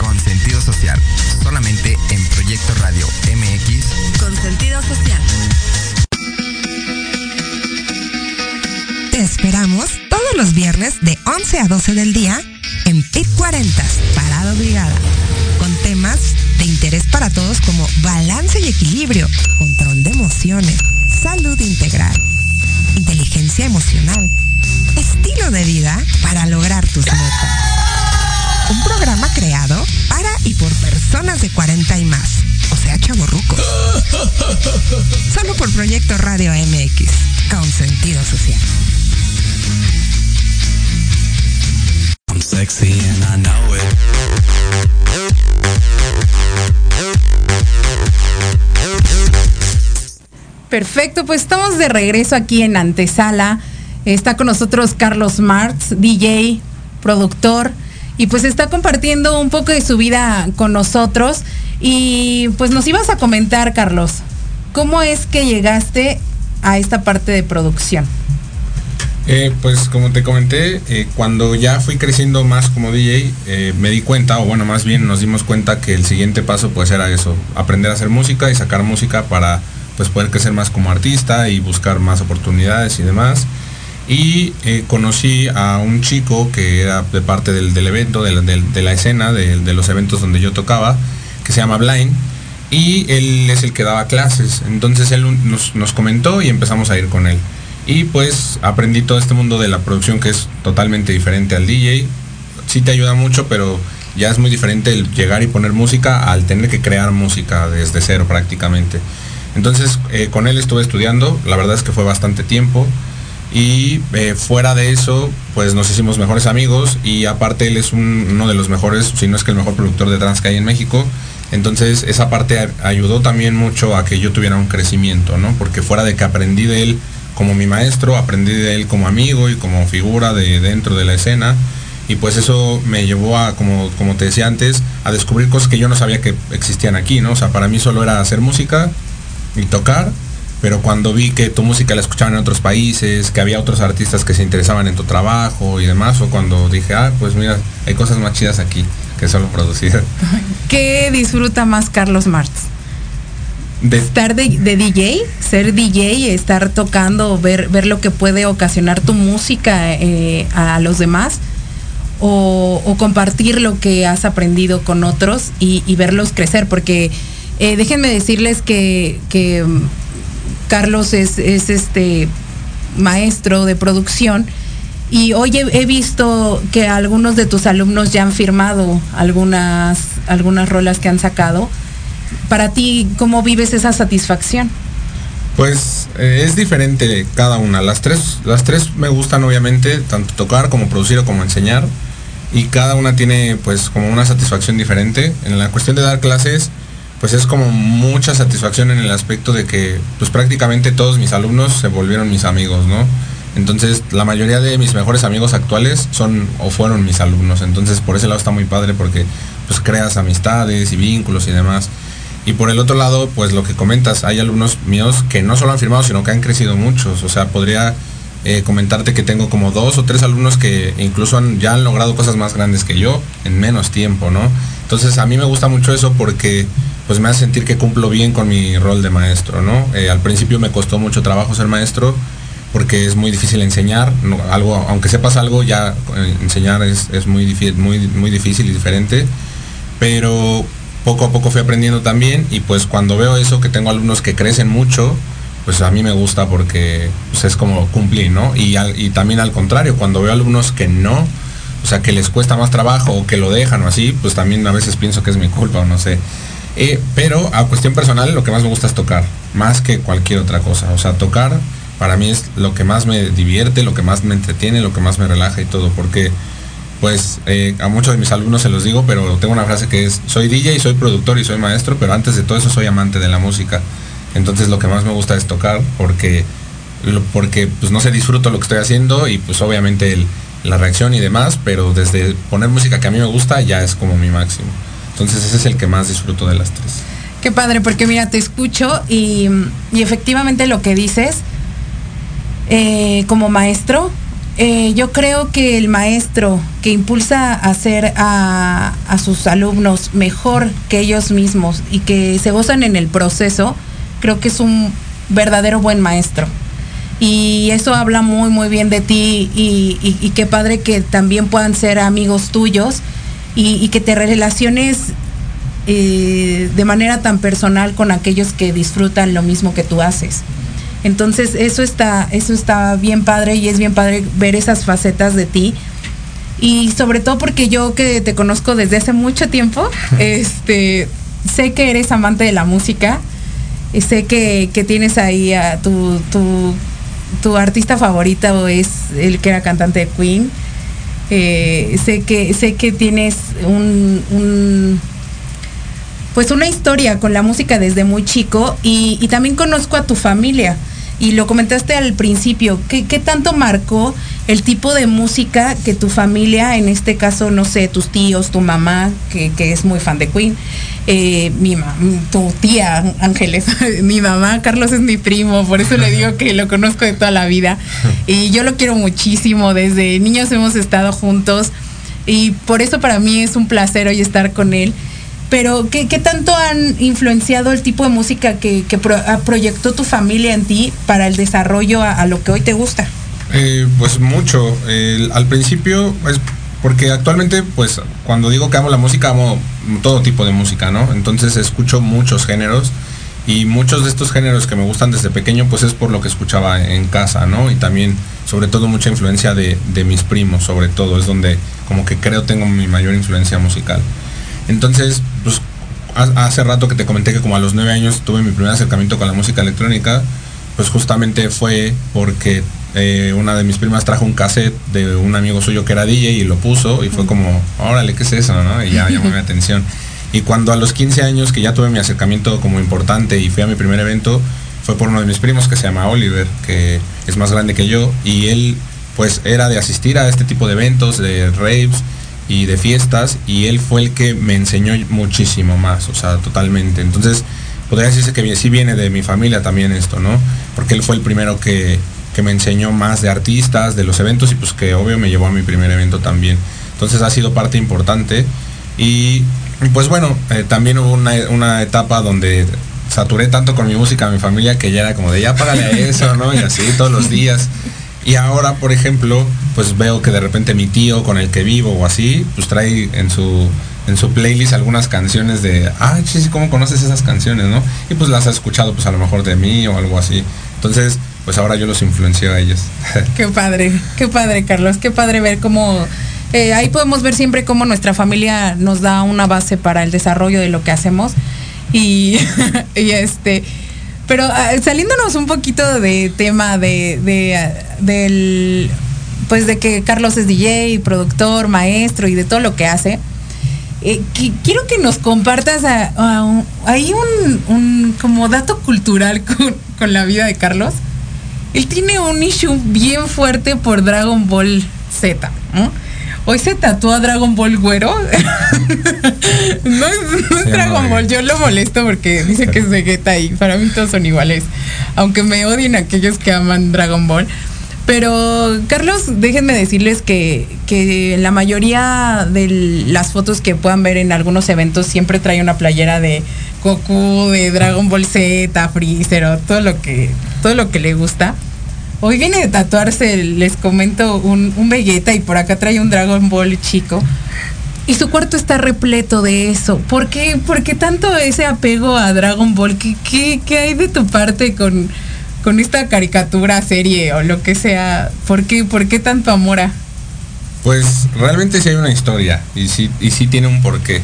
Con sentido social, solamente en Proyecto Radio MX. Con sentido social. Te esperamos todos los viernes de 11 a 12 del día en PIT 40, Parada Obligada, con temas de interés para todos como balance y equilibrio, control de emociones, salud integral, inteligencia emocional, estilo de vida para lograr tus metas. Un programa creado para y por personas de 40 y más, o sea, chavorrucos. Solo por Proyecto Radio MX, con sentido social. sexy and I know it. Perfecto, pues estamos de regreso aquí en Antesala. Está con nosotros Carlos Marx, DJ, productor, y pues está compartiendo un poco de su vida con nosotros. Y pues nos ibas a comentar, Carlos, ¿cómo es que llegaste a esta parte de producción? Eh, pues como te comenté, eh, cuando ya fui creciendo más como DJ, eh, me di cuenta, o bueno, más bien nos dimos cuenta que el siguiente paso pues era eso, aprender a hacer música y sacar música para pues poder crecer más como artista y buscar más oportunidades y demás. Y conocí a un chico que era de parte del, evento, de la, escena, de, los eventos donde yo tocaba, que se llama Blind. Y él es el que daba clases. Entonces él nos, nos comentó y empezamos a ir con él. Y pues aprendí todo este mundo de la producción que es totalmente diferente al DJ. Sí te ayuda mucho, pero ya es muy diferente el llegar y poner música al tener que crear música desde cero prácticamente. Entonces eh, con él estuve estudiando, la verdad es que fue bastante tiempo. Y eh, fuera de eso, pues nos hicimos mejores amigos y aparte él es uno de los mejores, si no es que el mejor productor de trans que hay en México. Entonces esa parte ayudó también mucho a que yo tuviera un crecimiento, ¿no? Porque fuera de que aprendí de él como mi maestro, aprendí de él como amigo y como figura de dentro de la escena. Y pues eso me llevó a, como, como te decía antes, a descubrir cosas que yo no sabía que existían aquí, ¿no? O sea, para mí solo era hacer música y tocar, pero cuando vi que tu música la escuchaban en otros países, que había otros artistas que se interesaban en tu trabajo y demás, o cuando dije, ah, pues mira, hay cosas más chidas aquí que solo producir. ¿Qué disfruta más Carlos Martz? estar de, DJ, ser DJ, estar tocando, ver, ver lo que puede ocasionar tu música eh, a los demás. O, compartir lo que has aprendido con otros y, verlos crecer, porque eh, déjenme decirles que, Carlos es, este maestro de producción y hoy he, visto que algunos de tus alumnos ya han firmado algunas, algunas rolas que han sacado para ti, ¿cómo vives esa satisfacción? Pues eh, es diferente cada una. Las tres, las tres me gustan obviamente, tanto tocar como producir o como enseñar. Y cada una tiene pues como una satisfacción diferente. En la cuestión de dar clases, pues es como mucha satisfacción en el aspecto de que pues prácticamente todos mis alumnos se volvieron mis amigos, ¿no? Entonces la mayoría de mis mejores amigos actuales son o fueron mis alumnos. Entonces por ese lado está muy padre porque pues creas amistades y vínculos y demás. Y por el otro lado, pues lo que comentas, hay alumnos míos que no solo han firmado, sino que han crecido muchos. O sea, podría eh, comentarte que tengo como dos o tres alumnos que incluso ya han logrado cosas más grandes que yo en menos tiempo, ¿no? Entonces a mí me gusta mucho eso porque pues me hace sentir que cumplo bien con mi rol de maestro, ¿no? Eh, al principio me costó mucho trabajo ser maestro porque es muy difícil enseñar, algo, aunque sepas algo, ya eh, enseñar es, es muy, muy, muy difícil y diferente, pero poco a poco fui aprendiendo también y pues cuando veo eso, que tengo alumnos que crecen mucho, pues a mí me gusta porque pues, es como cumplir, ¿no? Y, y también al contrario, cuando veo alumnos que no, o sea, que les cuesta más trabajo o que lo dejan o así, pues también a veces pienso que es mi culpa o no sé. Eh, pero a cuestión personal lo que más me gusta es tocar, más que cualquier otra cosa. O sea, tocar para mí es lo que más me divierte, lo que más me entretiene, lo que más me relaja y todo, porque pues eh, a muchos de mis alumnos se los digo, pero tengo una frase que es, soy DJ, soy productor y soy maestro, pero antes de todo eso soy amante de la música. Entonces lo que más me gusta es tocar porque, porque pues no sé, disfruto lo que estoy haciendo y pues obviamente la reacción y demás, pero desde poner música que a mí me gusta ya es como mi máximo. Entonces ese es el que más disfruto de las tres. Qué padre, porque mira, te escucho y, efectivamente lo que dices, eh, como maestro, eh, yo creo que el maestro que impulsa a hacer a, sus alumnos mejor que ellos mismos y que se gozan en el proceso, creo que es un verdadero buen maestro. Y eso habla muy, muy bien de ti y, qué padre que también puedan ser amigos tuyos y, que te relaciones eh, de manera tan personal con aquellos que disfrutan lo mismo que tú haces. Entonces, eso está, eso está bien padre y es bien padre ver esas facetas de ti. Y sobre todo porque yo que te conozco desde hace mucho tiempo, este, sé que eres amante de la música, y sé que, tienes ahí a tu, tu, artista favorita o es el que era cantante de Queen. Eh, sé que sé que tienes un, pues una historia con la música desde muy chico y, y también conozco a tu familia. Y lo comentaste al principio, ¿qué, tanto marcó el tipo de música que tu familia, en este caso, no sé, tus tíos, tu mamá, que, es muy fan de Queen, eh, mi tu tía Ángeles, mi mamá, Carlos es mi primo, por eso le digo que lo conozco de toda la vida. Y yo lo quiero muchísimo, desde niños hemos estado juntos y por eso para mí es un placer hoy estar con él. Pero, ¿qué, tanto han influenciado el tipo de música que, ah, proyectó tu familia en ti para el desarrollo a, lo que hoy te gusta? Eh, pues mucho. al principio, es porque actualmente, pues cuando digo que amo la música, amo todo tipo de música, ¿no? Entonces escucho muchos géneros y muchos de estos géneros que me gustan desde pequeño, pues es por lo que escuchaba en casa, ¿no? Y también, sobre todo, mucha influencia de, de mis primos, sobre todo, es donde como que creo tengo mi mayor influencia musical. Entonces, pues hace rato que te comenté que como a los nueve años tuve mi primer acercamiento con la música electrónica, pues justamente fue porque eh, una de mis primas trajo un cassette de un amigo suyo que era DJ y lo puso y fue como, órale, ¿qué es eso? Y ya llamó mi atención. Y cuando a los 15 años que ya tuve mi acercamiento como importante y fui a mi primer evento, fue por uno de mis primos que se llama Oliver, que es más grande que yo, y él pues era de asistir a este tipo de eventos, de raves, y de fiestas y él fue el que me enseñó muchísimo más, o sea, totalmente. Entonces, podría decirse que sí viene de mi familia también esto, ¿no? Porque él fue el primero que, me enseñó más de artistas, de los eventos y pues que obvio me llevó a mi primer evento también. Entonces ha sido parte importante y pues bueno, eh, también hubo una, etapa donde saturé tanto con mi música, mi familia, que ya era como de ya págale a eso, ¿no? Y así todos los días. Y ahora, por ejemplo, pues veo que de repente mi tío con el que vivo o así, pues trae en su en su playlist algunas canciones de, ah, sí, ¿cómo conoces esas canciones, no? Y pues las ha escuchado pues a lo mejor de mí o algo así. Entonces, pues ahora yo los influencio a ellos. Qué padre, qué padre, Carlos, qué padre ver cómo eh, ahí podemos ver siempre cómo nuestra familia nos da una base para el desarrollo de lo que hacemos. Y, este, pero ah, saliéndonos un poquito de tema de, de, ah, del, pues de que Carlos es DJ, productor, maestro y de todo lo que hace. Eh, quiero que nos compartas ahí un, un, como dato cultural con, con la vida de Carlos. Él tiene un issue bien fuerte por Dragon Ball Z. ¿no? Hoy se tatúa Dragon Ball güero. no, es, Dragon Ball, yo lo molesto porque dice que es Vegeta y para mí todos son iguales. Aunque me odien aquellos que aman Dragon Ball. Pero, Carlos, déjenme decirles que, que la mayoría de las fotos que puedan ver en algunos eventos siempre trae una playera de Goku, de Dragon Ball Z, Freezer o todo lo que, todo lo que le gusta. Hoy viene de tatuarse, les comento, un, un Vegeta y por acá trae un Dragon Ball chico. Y su cuarto está repleto de eso. ¿Por qué, ¿Por qué tanto ese apego a Dragon Ball? ¿Qué, qué, qué hay de tu parte con, con, esta caricatura, serie o lo que sea? ¿Por qué, por qué tanto amor a? Pues realmente sí hay una historia y sí, y sí tiene un porqué.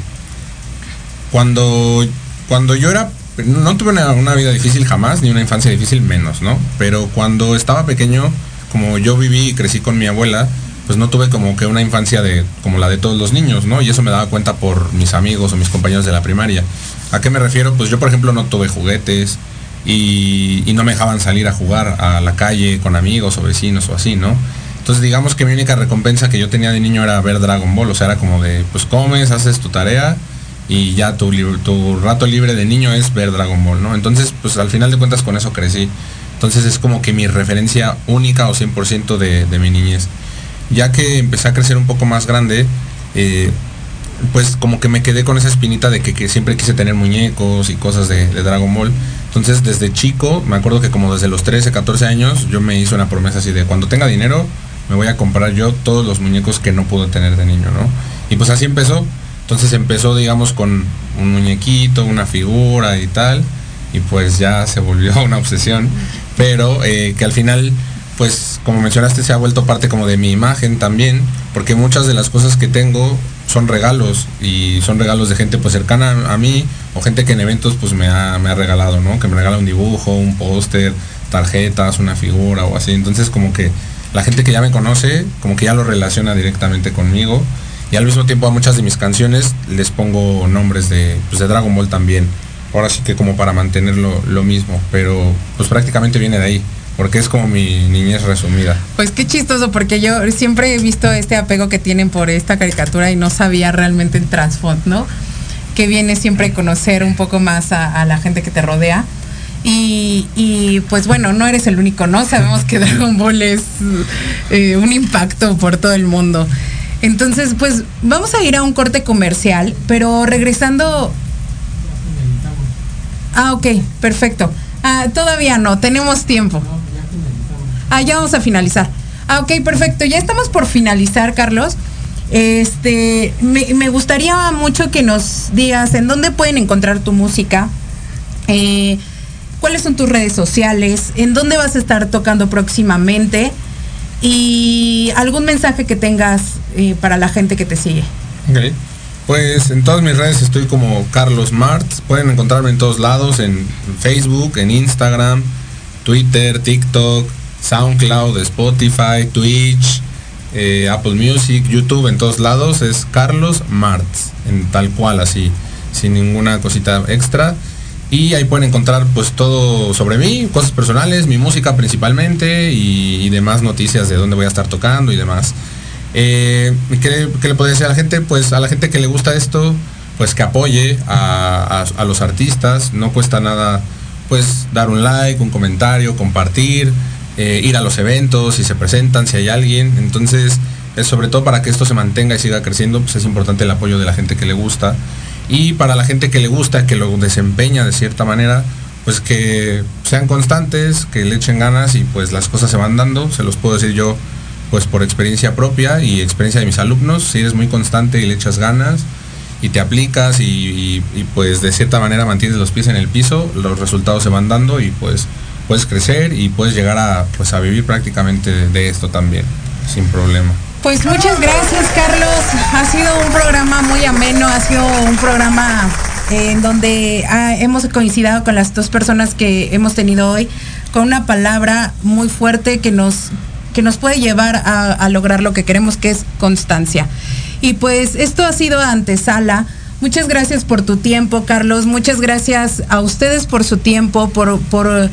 Cuando, cuando yo era no tuve una, vida difícil jamás, ni una infancia difícil menos, ¿no? Pero cuando estaba pequeño, como yo viví y crecí con mi abuela, pues no tuve como que una infancia de como la de todos los niños, ¿no? Y eso me daba cuenta por mis amigos o mis compañeros de la primaria. ¿A qué me refiero? Pues yo, por ejemplo, no tuve juguetes y, y no me dejaban salir a jugar a la calle con amigos o vecinos o así, ¿no? Entonces digamos que mi única recompensa que yo tenía de niño era ver Dragon Ball, o sea, era como de, pues comes, haces tu tarea y ya tu, tu rato libre de niño es ver Dragon Ball, ¿no? Entonces, pues al final de cuentas con eso crecí. Entonces es como que mi referencia única o 100% de, de mi niñez. Ya que empecé a crecer un poco más grande, eh, pues como que me quedé con esa espinita de que, siempre quise tener muñecos y cosas de, de, Dragon Ball. Entonces desde chico, me acuerdo que como desde los 13, 14 años, yo me hice una promesa así de cuando tenga dinero, me voy a comprar yo todos los muñecos que no pude tener de niño, ¿no? Y pues así empezó. Entonces empezó, digamos, con un muñequito, una figura y tal, y pues ya se volvió una obsesión, pero eh, que al final, pues como mencionaste, se ha vuelto parte como de mi imagen también, porque muchas de las cosas que tengo son regalos y son regalos de gente pues cercana a mí o gente que en eventos pues me ha, me ha regalado, ¿no? Que me regala un dibujo, un póster, tarjetas, una figura o así. Entonces como que la gente que ya me conoce, como que ya lo relaciona directamente conmigo y al mismo tiempo a muchas de mis canciones les pongo nombres de, pues, de Dragon Ball también. Ahora sí que como para mantenerlo lo mismo, pero pues prácticamente viene de ahí porque es como mi niñez resumida. Pues qué chistoso, porque yo siempre he visto este apego que tienen por esta caricatura y no sabía realmente el trasfondo, ¿no? Que viene siempre conocer un poco más a, la gente que te rodea. Y, y, pues bueno, no eres el único, ¿no? Sabemos que Dragon Ball es eh, un impacto por todo el mundo. Entonces, pues vamos a ir a un corte comercial, pero regresando... Ah, ok, perfecto. Ah, todavía no, tenemos tiempo. Ah, ya vamos a finalizar. Ah, ok, perfecto. Ya estamos por finalizar, Carlos. Este, me, gustaría mucho que nos digas en dónde pueden encontrar tu música, eh, cuáles son tus redes sociales, en dónde vas a estar tocando próximamente y algún mensaje que tengas eh, para la gente que te sigue. Pues en todas mis redes estoy como Carlos Martz. Pueden encontrarme en todos lados, en Facebook, en Instagram, Twitter, TikTok, SoundCloud, Spotify, Twitch, eh, Apple Music, YouTube, en todos lados. Es Carlos Martz, en tal cual así, sin ninguna cosita extra y ahí pueden encontrar pues todo sobre mí, cosas personales, mi música principalmente y, demás noticias de dónde voy a estar tocando y demás. Eh, ¿qué, le puedo decir a la gente? Pues a la gente que le gusta esto, pues que apoye a, los artistas, no cuesta nada pues dar un like, un comentario, compartir, eh, ir a los eventos, si se presentan, si hay alguien. Entonces, es sobre todo para que esto se mantenga y siga creciendo, pues es importante el apoyo de la gente que le gusta Y para la gente que le gusta, que lo desempeña de cierta manera, pues que sean constantes, que le echen ganas y pues las cosas se van dando, se los puedo decir yo pues por experiencia propia y experiencia de mis alumnos, si eres muy constante y le echas ganas y te aplicas y, pues de cierta manera mantienes los pies en el piso, los resultados se van dando y pues puedes crecer y puedes llegar a pues a vivir prácticamente de esto también, sin problema. Pues muchas gracias Carlos, ha sido un programa muy ameno, ha sido un programa en donde ah, hemos coincidido con las dos personas que hemos tenido hoy con una palabra muy fuerte que nos, que nos puede llevar a, lograr lo que queremos, que es constancia. Y pues esto ha sido antesala. Muchas gracias por tu tiempo, Carlos. Muchas gracias a ustedes por su tiempo, por, por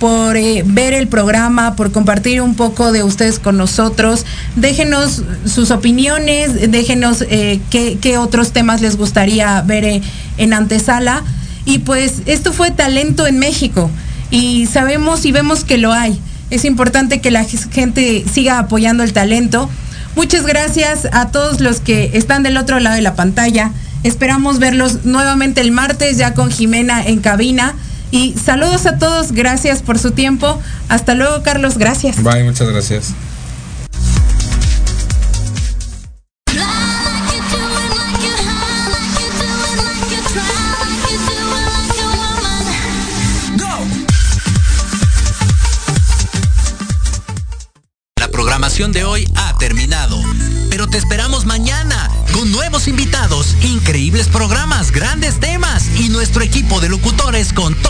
por eh, ver el programa, por compartir un poco de ustedes con nosotros. Déjenos sus opiniones, déjenos eh, qué, otros temas les gustaría ver eh, en antesala. Y pues esto fue Talento en México y sabemos y vemos que lo hay. Es importante que la gente siga apoyando el talento. Muchas gracias a todos los que están del otro lado de la pantalla. Esperamos verlos nuevamente el martes ya con Jimena en cabina. Y saludos a todos, gracias por su tiempo. Hasta luego, Carlos, gracias. Bye, muchas gracias. La programación de hoy ha terminado, pero te esperamos mañana con nuevos invitados, increíbles programas, grandes temas y nuestro equipo de locutores con actitud.